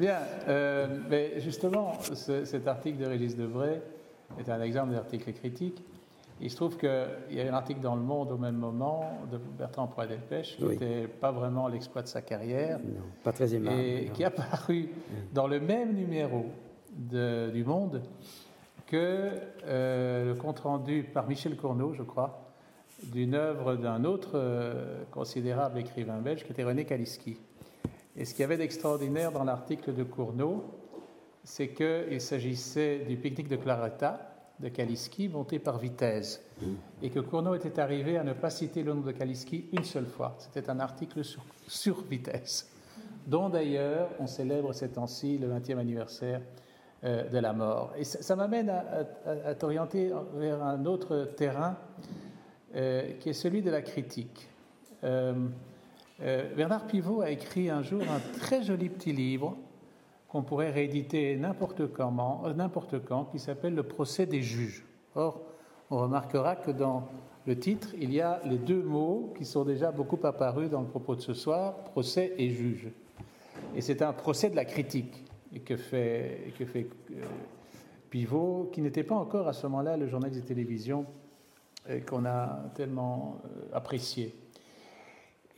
Bien, euh, mais justement, cet article de Régis Debray est un exemple d'article critique. Il se trouve qu'il y a un article dans Le Monde au même moment de Bertrand Poidet-Delpech qui n'était pas vraiment l'exploit de sa carrière. Non, pas très aimable. Et qui a paru dans le même numéro du Monde que euh, le compte-rendu par Michel Cournot, je crois, d'une œuvre d'un autre euh, considérable écrivain belge qui était René Kaliski. Et ce qu'il y avait d'extraordinaire dans l'article de Cournot, c'est qu'il s'agissait du pique-nique de Claretta de Kaliski monté par Vitesse mmh. et que Cournot était arrivé à ne pas citer le nom de Kaliski une seule fois. C'était un article sur, sur Vitesse, dont d'ailleurs on célèbre ces temps-ci le 20e anniversaire euh, de la mort. Et ça, m'amène à, t'orienter vers un autre terrain euh, qui est celui de la critique. Euh, Bernard Pivot a écrit un jour un très joli petit livre qu'on pourrait rééditer n'importe quand, n'importe quand, qui s'appelle Le procès des juges. Or, on remarquera que dans le titre, il y a les deux mots qui sont déjà beaucoup apparus dans le propos de ce soir, procès et juge. Et c'est un procès de la critique que fait, euh, Pivot, qui n'était pas encore à ce moment-là le journal de télévision euh, qu'on a tellement euh, apprécié.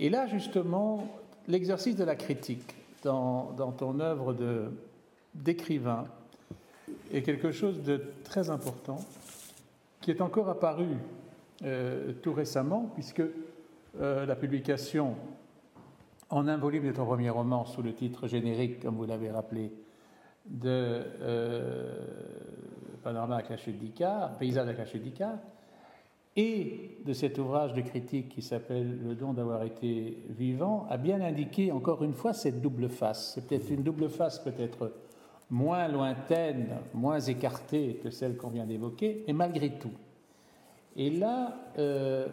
Et là, justement, l'exercice de la critique dans, ton œuvre d'écrivain est quelque chose de très important qui est encore apparu tout récemment, puisque la publication en un volume de ton premier roman sous le titre générique, comme vous l'avez rappelé, de euh, Panorama d'Icare, Paysage d'Icare, et de cet ouvrage de critique qui s'appelle Le don d'avoir été vivant, a bien indiqué encore une fois cette double face. C'est peut-être une double face peut-être moins lointaine, moins écartée que celle qu'on vient d'évoquer, mais malgré tout. Et là, euh,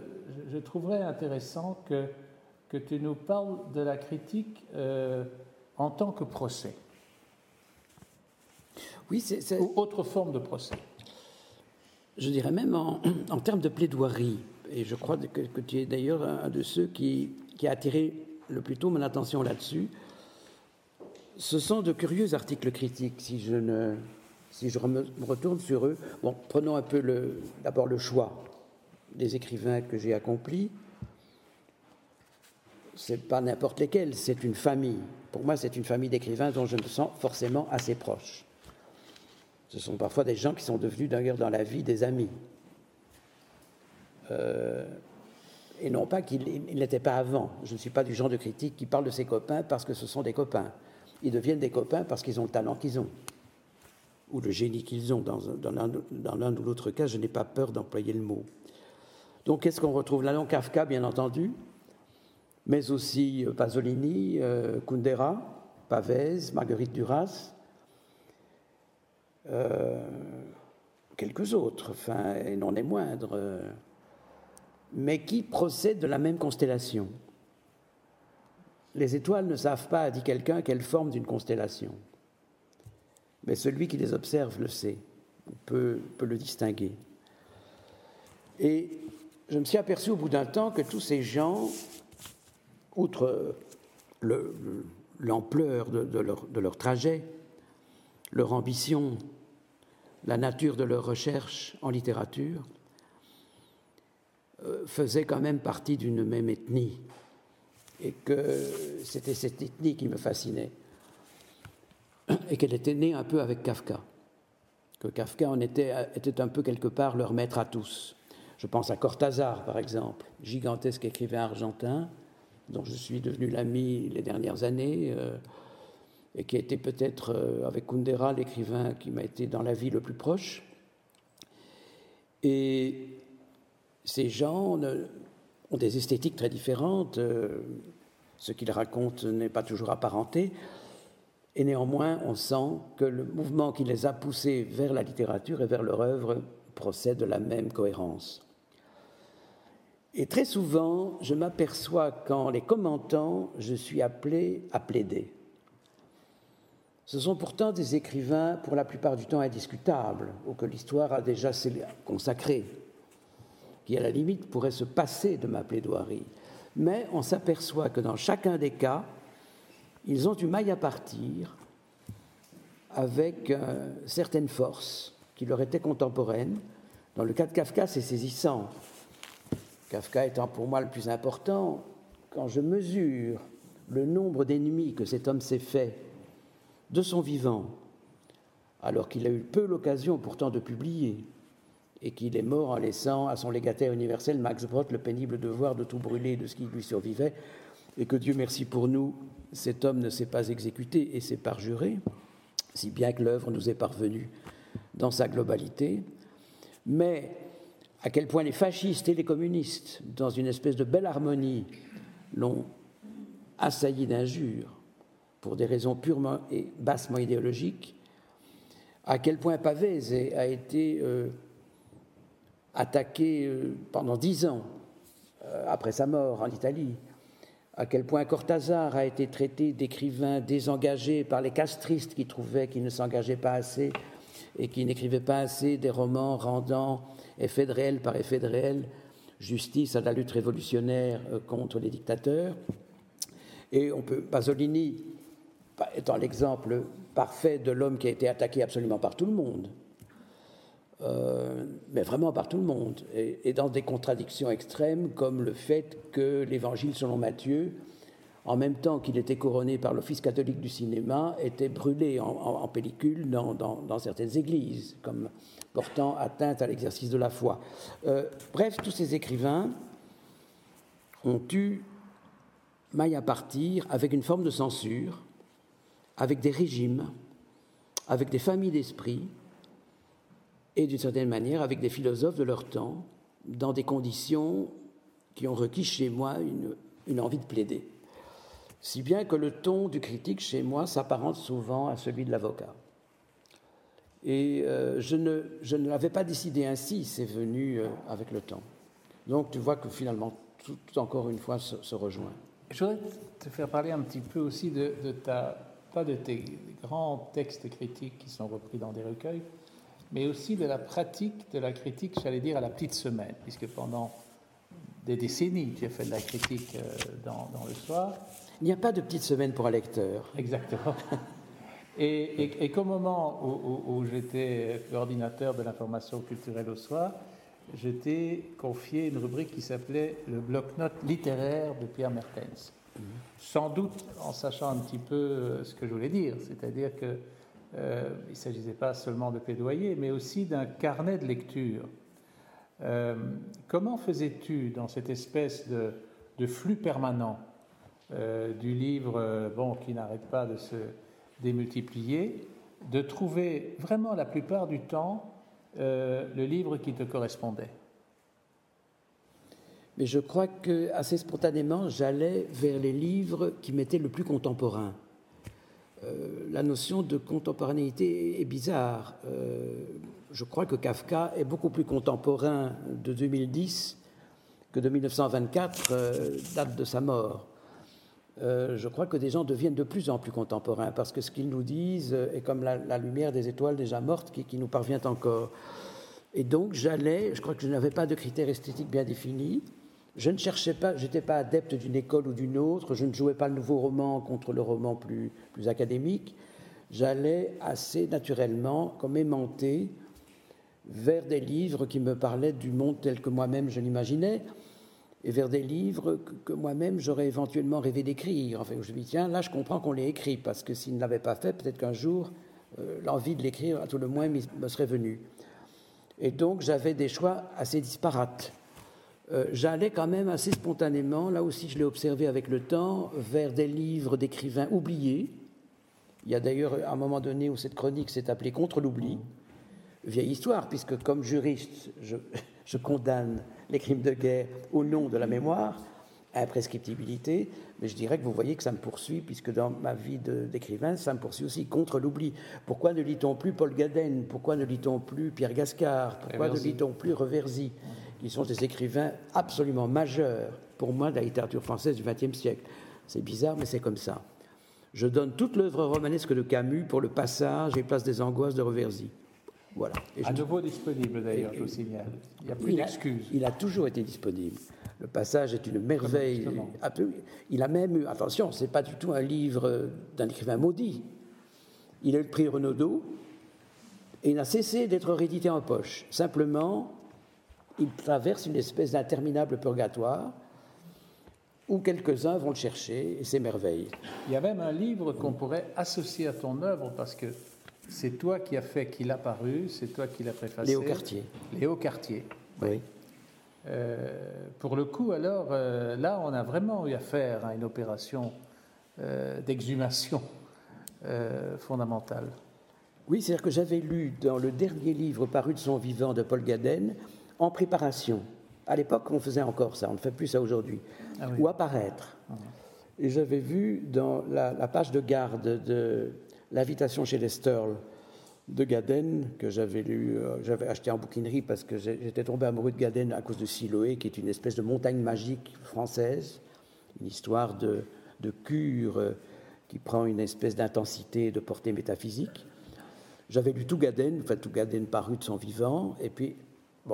je trouverais intéressant que que tu nous parles de la critique euh, en tant que procès. Oui, c'est. Ou autre forme de procès. Je dirais même en, termes de plaidoirie. Et je crois que, tu es d'ailleurs un de ceux qui, a attiré le plus tôt mon attention là-dessus. Ce sont de curieux articles critiques, si je, ne, si je me retourne sur eux. Bon, prenons un peu d'abord le choix des écrivains que j'ai accomplis c'est pas n'importe lesquels, c'est une famille. Pour moi, c'est une famille d'écrivains dont je me sens forcément assez proche. Ce sont parfois des gens qui sont devenus d'ailleurs dans la vie des amis. Euh, et non pas qu'ils n'étaient pas avant. Je ne suis pas du genre de critique qui parle de ses copains parce que ce sont des copains. Ils deviennent des copains parce qu'ils ont le talent qu'ils ont, ou le génie qu'ils ont. Dans, l'un ou l'autre cas, je n'ai pas peur d'employer le mot. Donc, qu'est-ce qu'on retrouve là Kafka, bien entendu mais aussi euh, Pasolini, euh, Kundera, Pavese, Marguerite Duras, euh, quelques autres, enfin, et non les moindres, mais qui procèdent de la même constellation. Les étoiles ne savent pas, dit quelqu'un, quelle forme d'une constellation. Mais celui qui les observe le sait, peut le distinguer. Et je me suis aperçu au bout d'un temps que tous ces gens outre l'ampleur de, leur, trajet, leur ambition, la nature de leur recherche en littérature, euh, faisaient quand même partie d'une même ethnie. Et que c'était cette ethnie qui me fascinait. Et qu'elle était née un peu avec Kafka, que Kafka en était, était un peu quelque part leur maître à tous. Je pense à Cortázar, par exemple, gigantesque écrivain argentin, dont je suis devenu l'ami les dernières années, euh, et qui a été peut-être, euh, avec Kundera, l'écrivain qui m'a été dans la vie le plus proche. Et ces gens ont des esthétiques très différentes. Euh, ce qu'ils racontent n'est pas toujours apparenté. Et néanmoins, on sent que le mouvement qui les a poussés vers la littérature et vers leur œuvre procède de la même cohérence. Et très souvent, je m'aperçois qu'en les commentant, je suis appelé à plaider. Ce sont pourtant des écrivains, pour la plupart du temps, indiscutables, ou que l'histoire a déjà consacrés, qui à la limite pourraient se passer de ma plaidoirie. Mais on s'aperçoit que dans chacun des cas, ils ont du maille à partir avec euh, certaines forces qui leur étaient contemporaines. Dans le cas de Kafka, c'est saisissant. Kafka étant pour moi le plus important, quand je mesure le nombre d'ennemis que cet homme s'est fait de son vivant, alors qu'il a eu peu l'occasion pourtant de publier, et qu'il est mort en laissant à son légataire universel, Max Brott, le pénible devoir de tout brûler de ce qui lui survivait, et que Dieu merci pour nous, cet homme ne s'est pas exécuté et s'est parjuré, si bien que l'œuvre nous est parvenue dans sa globalité. Mais à quel point les fascistes et les communistes, dans une espèce de belle harmonie, l'ont assailli d'injures pour des raisons purement et bassement idéologiques, à quel point Pavese a été euh, attaqué euh, pendant dix ans euh, après sa mort en Italie, à quel point Cortázar a été traité d'écrivain désengagé par les castristes qui trouvaient qu'il ne s'engageait pas assez et qui n'écrivait pas assez des romans rendant effet de réel par effet de réel justice à la lutte révolutionnaire contre les dictateurs. Et on peut, Pasolini étant l'exemple parfait de l'homme qui a été attaqué absolument par tout le monde, euh, mais vraiment par tout le monde, et, dans des contradictions extrêmes comme le fait que l'évangile selon Matthieu, en même temps qu'il était couronné par l'Office catholique du cinéma, était brûlé en, pellicule dans, certaines églises, comme portant atteinte à l'exercice de la foi. Euh, bref, tous ces écrivains ont eu maille à partir avec une forme de censure, avec des régimes, avec des familles d'esprit, et d'une certaine manière avec des philosophes de leur temps, dans des conditions qui ont requis chez moi une, envie de plaider. Si bien que le ton du critique chez moi s'apparente souvent à celui de l'avocat. Et euh, je ne, je ne l'avais pas décidé ainsi, c'est venu euh, avec le temps. Donc tu vois que finalement, tout, encore une fois, se, rejoint. Je voudrais te faire parler un petit peu aussi de ta, de tes grands textes critiques qui sont repris dans des recueils, mais aussi de la pratique de la critique, j'allais dire, à la petite semaine, puisque pendant des décennies, tu as fait de la critique euh, dans, le soir. Il n'y a pas de petite semaine pour un lecteur. Exactement. Et, et, qu'au moment où, j'étais coordinateur de l'information culturelle au soir, j'étais confié une rubrique qui s'appelait le bloc-notes littéraire de Pierre Mertens. Sans doute en sachant un petit peu euh, ce que je voulais dire, c'est-à-dire que euh, ne s'agissait pas seulement de plaidoyer, mais aussi d'un carnet de lecture. Euh, comment faisais-tu dans cette espèce de, flux permanent du livre bon, qui n'arrête pas de se démultiplier, de trouver vraiment la plupart du temps le livre qui te correspondait? Mais je crois que assez spontanément, j'allais vers les livres qui m'étaient le plus contemporains. Euh, la notion de contemporanéité est bizarre. Euh, je crois que Kafka est beaucoup plus contemporain de 2010 que de 1924, euh, date de sa mort. je crois que des gens deviennent de plus en plus contemporains parce que ce qu'ils nous disent est comme la, lumière des étoiles déjà mortes qui, qui, nous parvient encore. Et donc j'allais, je crois que je n'avais pas de critères esthétiques bien définis. Je ne cherchais pas, je n'étais pas adepte d'une école ou d'une autre, je ne jouais pas le nouveau roman contre le roman plus, plus académique. J'allais assez naturellement, comme aimanté, vers des livres qui me parlaient du monde tel que moi-même je l'imaginais, et vers des livres que, moi-même j'aurais éventuellement rêvé d'écrire. Enfin, je me dis, tiens, là je comprends qu'on l'ait écrit, parce que s'il ne l'avait pas fait, peut-être qu'un jour, euh, l'envie de l'écrire, à tout le moins, me serait venue. Et donc j'avais des choix assez disparates. Euh, j'allais quand même assez spontanément, là aussi je l'ai observé avec le temps, vers des livres d'écrivains oubliés. Il y a d'ailleurs un moment donné où cette chronique s'est appelée Contre l'oubli. Vieille histoire, puisque comme juriste, je, condamne les crimes de guerre au nom de la mémoire, imprescriptibilité, mais je dirais que vous voyez que ça me poursuit, puisque dans ma vie d'écrivain, ça me poursuit aussi contre l'oubli. Pourquoi ne lit-on plus Paul Gaden Pourquoi ne lit-on plus Pierre Gascard? Pourquoi ne lit-on plus Reversy qui sont des écrivains absolument majeurs pour moi de la littérature française du XXe siècle. C'est bizarre, mais c'est comme ça. Je donne toute l'œuvre romanesque de Camus pour le passage et place des angoisses de Reversy. Voilà. Et à nouveau disponible d'ailleurs, je vous signale. Il n'y a plus d'excuses. Il a toujours été disponible. Le passage est une merveille. Il a même eu, attention, ce n'est pas du tout un livre d'un écrivain maudit. Il a eu le prix Renaudot et il n'a cessé d'être réédité en poche. Simplement, il traverse une espèce d'interminable purgatoire où quelques-uns vont le chercher et s'émerveillent. Il y a même un livre qu'on pourrait associer à ton œuvre parce que c'est toi qui as fait qu'il a paru, c'est toi qui l'as préfacé. Léo Cartier. Léo Cartier. Oui. Euh, pour le coup, alors, euh, là, on a vraiment eu affaire à une opération euh, d'exhumation fondamentale. Oui, c'est-à-dire que j'avais lu dans le dernier livre paru de son vivant de Paul Gaden, en préparation. À l'époque, on faisait encore ça, on ne fait plus ça aujourd'hui. Ah Ou apparaître. Ah. Et j'avais vu dans la, page de garde de l'invitation chez les Sturl de Gaden, que j'avais lu, euh, j'avais acheté en bouquinerie parce que j'étais tombé amoureux de Gaden à cause de Siloé, qui est une espèce de montagne magique française, une histoire de, de cure euh, qui prend une espèce d'intensité de portée métaphysique. J'avais lu tout Gaden, enfin tout Gaden paru de son vivant, et puis,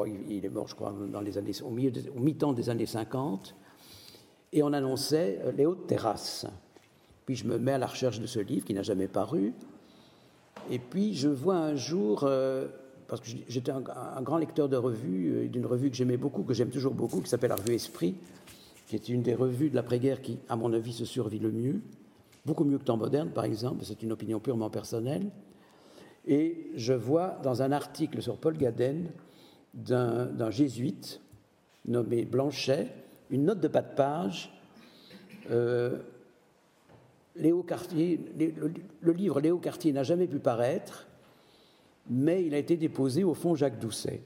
il, est mort, je crois, au, mi-temps des années 50, et on annonçait euh, Les Hautes Terrasses. Puis je me mets à la recherche de ce livre qui n'a jamais paru, et puis je vois un jour, euh, parce que j'étais un, grand lecteur de revues, euh, d'une revue que j'aimais beaucoup, que j'aime toujours beaucoup, qui s'appelle la revue Esprit, qui est une des revues de l'après-guerre qui, à mon avis, se survit le mieux. Beaucoup mieux que Temps moderne, par exemple, c'est une opinion purement personnelle. Et je vois dans un article sur Paul Gaden d'un jésuite nommé Blanchet une note de pas de page euh, Léo Cartier, le, livre Léo Cartier n'a jamais pu paraître, mais il a été déposé au fond Jacques Doucet.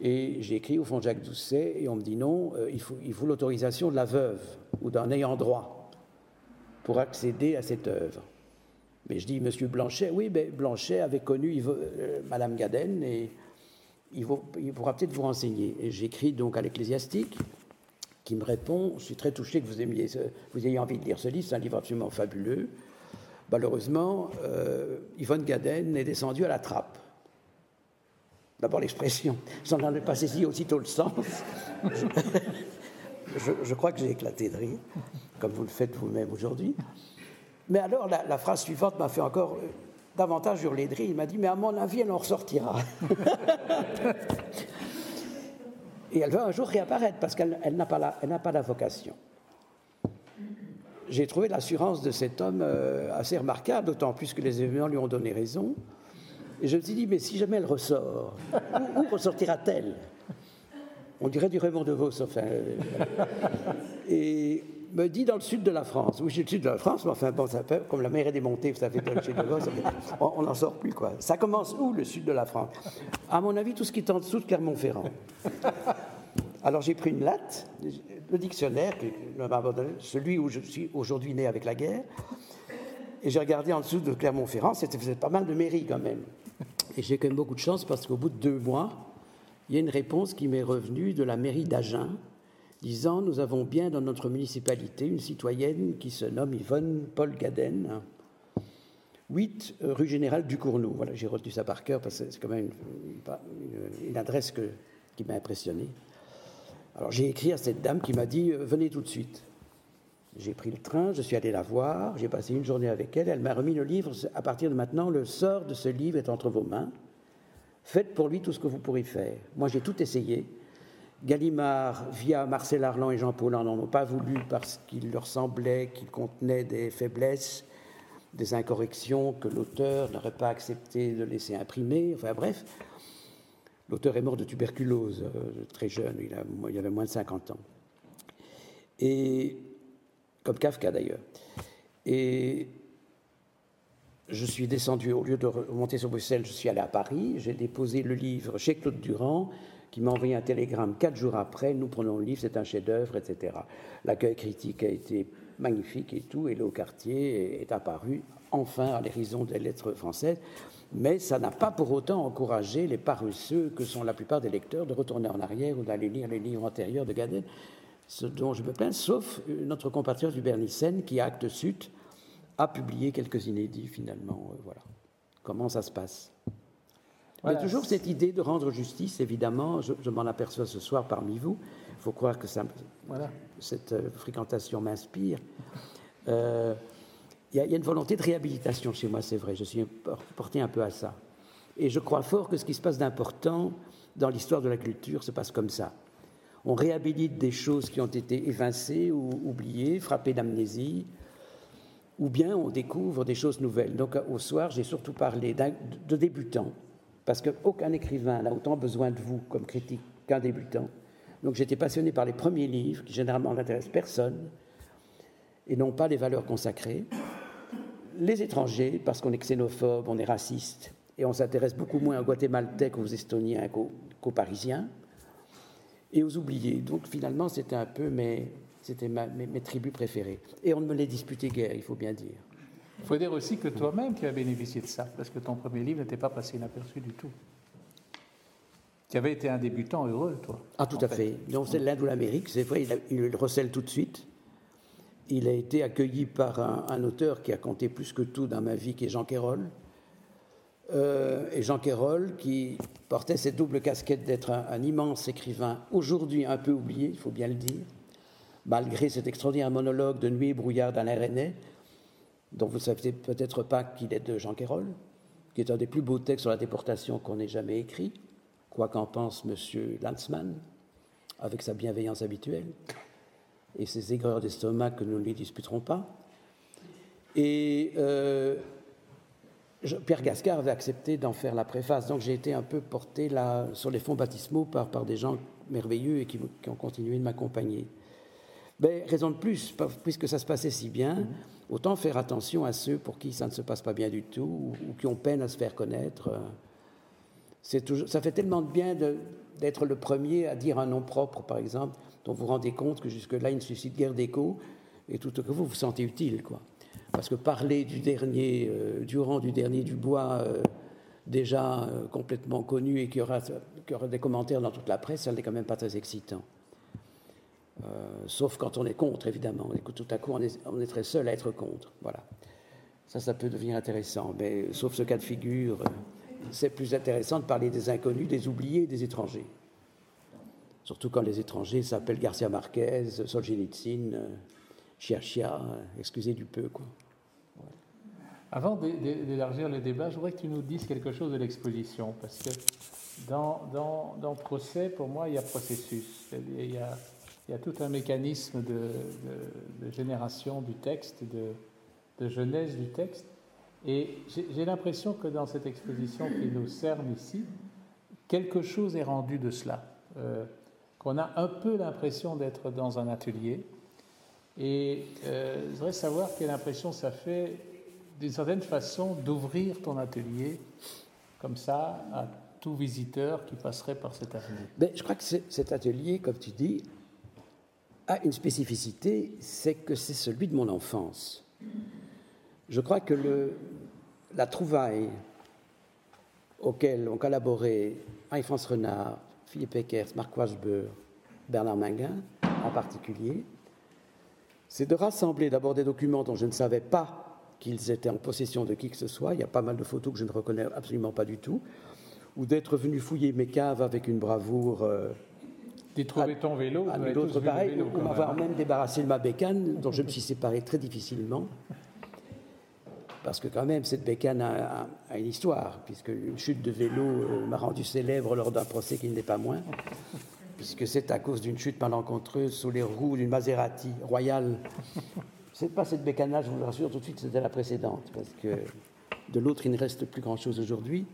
Et j'ai écrit au fond Jacques Doucet et on me dit non, euh, il faut, il faut l'autorisation de la veuve ou d'un ayant droit pour accéder à cette œuvre. Mais je dis, Monsieur Blanchet, oui, mais Blanchet avait connu euh, Madame Gaden et il, pourra peut-être vous renseigner. J'écris donc à l'ecclésiastique qui me répond Je suis très touché que vous, ayez envie de lire ce livre, c'est un livre absolument fabuleux. Malheureusement, euh, Yvonne Gaden est descendue à la trappe. D'abord l'expression, j'en ai pas saisi aussitôt le sens. je, crois que j'ai éclaté de rire, comme vous le faites vous-même aujourd'hui. Mais alors, la, phrase suivante m'a fait encore davantage de rire. Il m'a dit Mais à mon avis, elle en ressortira. Et elle va un jour réapparaître parce qu'elle n'a pas, la, pas la vocation. J'ai trouvé l'assurance de cet homme euh, assez remarquable, d'autant plus que les événements lui ont donné raison. Et je me suis dit, mais si jamais elle ressort, où, ressortira-t-elle? On dirait du Raymond DeVos, enfin. Euh, et me dit dans le sud de la France. Oui, c'est le sud de la France, mais enfin, bon, ça fait, comme la mer est démontée, vous savez, chez DeVos, on n'en sort plus, quoi. Ça commence où, le sud de la France? À mon avis, tout ce qui est en dessous de Clermont-Ferrand. Alors j'ai pris une latte, le dictionnaire, celui où je suis aujourd'hui né avec la guerre, et j'ai regardé en dessous de Clermont-Ferrand, c'était pas mal de mairies quand même. Et j'ai quand même beaucoup de chance parce qu'au bout de deux mois, il y a une réponse qui m'est revenue de la mairie d'Agen, disant Nous avons bien dans notre municipalité une citoyenne qui se nomme Yvonne Paul Gaden, 8 rue Générale du Cournou. Voilà, j'ai retenu ça par cœur parce que c'est quand même une, adresse qui m'a impressionné. Alors j'ai écrit à cette dame qui m'a dit euh, Venez tout de suite. J'ai pris le train, je suis allé la voir, j'ai passé une journée avec elle, elle m'a remis le livre. À partir de maintenant, le sort de ce livre est entre vos mains. Faites pour lui tout ce que vous pourrez faire. Moi, j'ai tout essayé. Gallimard, via Marcel Arlan et Jean Paulin, n'en ont pas voulu parce qu'il leur semblait qu'il contenait des faiblesses, des incorrections que l'auteur n'aurait pas accepté de laisser imprimer. Enfin bref, L'auteur est mort de tuberculose, euh, très jeune, il, il, avait moins de 50 ans. Et, comme Kafka d'ailleurs. Et je suis descendu, au lieu de remonter sur Bruxelles, je suis allé à Paris, j'ai déposé le livre chez Claude Durand, qui m'a envoyé un télégramme quatre jours après, nous prenons le livre, c'est un chef-d'œuvre, etc. L'accueil critique a été magnifique et tout, et le quartier est apparu enfin à l'horizon des lettres françaises mais ça n'a pas pour autant encouragé les paresseux que sont la plupart des lecteurs de retourner en arrière ou d'aller lire les livres antérieurs de Gaden, ce dont je me plains, sauf notre compatriote Hubert Nissen qui, acte sud, a publié quelques inédits finalement. Euh, voilà. Comment ça se passe? Il y a toujours cette idée de rendre justice, évidemment, je, m'en aperçois ce soir parmi vous. Il faut croire que ça, voilà. cette euh, fréquentation m'inspire. Euh, il y, a une volonté de réhabilitation chez moi, c'est vrai. Je suis porté un peu à ça. Et je crois fort que ce qui se passe d'important dans l'histoire de la culture se passe comme ça. On réhabilite des choses qui ont été évincées ou oubliées, frappées d'amnésie, ou bien on découvre des choses nouvelles. Donc au soir, j'ai surtout parlé de débutants, parce qu'aucun écrivain n'a autant besoin de vous comme critique qu'un débutant. Donc j'étais passionné par les premiers livres, qui généralement n'intéressent personne, et non pas les valeurs consacrées les étrangers, parce qu'on est xénophobe, on est raciste, et on s'intéresse beaucoup moins aux Guatémaltais qu'aux Estoniens qu'aux Parisiens, et aux oubliés. Donc finalement, c'était un peu c'était mes, tribus préférées. Et on ne me les disputait guère, il faut bien dire. Il faut dire aussi que toi-même, tu as bénéficié de ça, parce que ton premier livre n'était pas passé inaperçu du tout. Tu avais été un débutant heureux, toi. Ah, tout à fait. Donc, c'est l'Inde ou l'Amérique, c'est vrai, il, il, le recèle tout de suite il a été accueilli par un, auteur qui a compté plus que tout dans ma vie, qui est Jean Quérol. Euh, et Jean Quérol, qui portait cette double casquette d'être un, immense écrivain, aujourd'hui un peu oublié, il faut bien le dire, malgré cet extraordinaire monologue de Nuit et brouillard d'Alain René, dont vous ne savez peut-être pas qu'il est de Jean Quérol, qui est un des plus beaux textes sur la déportation qu'on ait jamais écrit, quoi qu'en pense M. Lanzmann, avec sa bienveillance habituelle et ces aigreurs d'estomac que nous ne les disputerons pas. Et euh, Pierre Gascard avait accepté d'en faire la préface, donc j'ai été un peu porté sur les fonds baptismaux par, par des gens merveilleux et qui, ont continué de m'accompagner. Mais raison de plus, puisque ça se passait si bien, autant faire attention à ceux pour qui ça ne se passe pas bien du tout ou, qui ont peine à se faire connaître. Toujours, ça fait tellement de bien d'être le premier à dire un nom propre, par exemple dont vous vous rendez compte que jusque-là, il ne suscite guère d'écho, et tout que vous vous sentez utile. Quoi. Parce que parler du dernier, euh, du rang du dernier du bois, euh, déjà euh, complètement connu et qui aura, qui aura, des commentaires dans toute la presse, ça n'est quand même pas très excitant. Sauf quand on est contre, évidemment. Et tout à coup, on est, on est, très seul à être contre. Voilà. Ça, ça peut devenir intéressant. Mais sauf ce cas de figure, c'est plus intéressant de parler des inconnus, des oubliés, des étrangers. Surtout quand les étrangers s'appellent Garcia Marquez, Solzhenitsyn, Chia Chia, excusez du peu. Quoi. Avant d'élargir le débat, je voudrais que tu nous dises quelque chose de l'exposition, parce que dans, dans, dans, procès, pour moi, il y a processus. Il y a, il y a tout un mécanisme de, génération du texte, de, jeunesse du texte. Et j'ai l'impression que dans cette exposition qui nous cerne ici, quelque chose est rendu de cela. Euh, qu'on a un peu l'impression d'être dans un atelier. Et euh, je voudrais savoir quelle impression ça fait, d'une certaine façon, d'ouvrir ton atelier comme ça à tout visiteur qui passerait par cet atelier. Mais je crois que cet atelier, comme tu dis, a une spécificité, c'est que c'est celui de mon enfance. Je crois que la trouvaille auquel ont collaboré Anne-France Renard, Philippe Eckers, Marc Wachbeur, Bernard Minguin en particulier, c'est de rassembler d'abord des documents dont je ne savais pas qu'ils étaient en possession de qui que ce soit. Il y a pas mal de photos que je ne reconnais absolument pas du tout. Ou d'être venu fouiller mes caves avec une bravoure. Euh, trouvé ton vélo, à d'autres pareil, ou m'avoir même débarrassé de ma bécane, dont je me suis séparé très difficilement parce que quand même, cette bécane a, une histoire, puisque une chute de vélo euh, m'a rendu célèbre lors d'un procès qui n'est pas moins, puisque c'est à cause d'une chute malencontreuse sous les roues d'une Maserati royale. C'est pas cette bécane-là, je vous le rassure tout de suite, c'était la précédente, parce que de l'autre, il ne reste plus grand-chose aujourd'hui.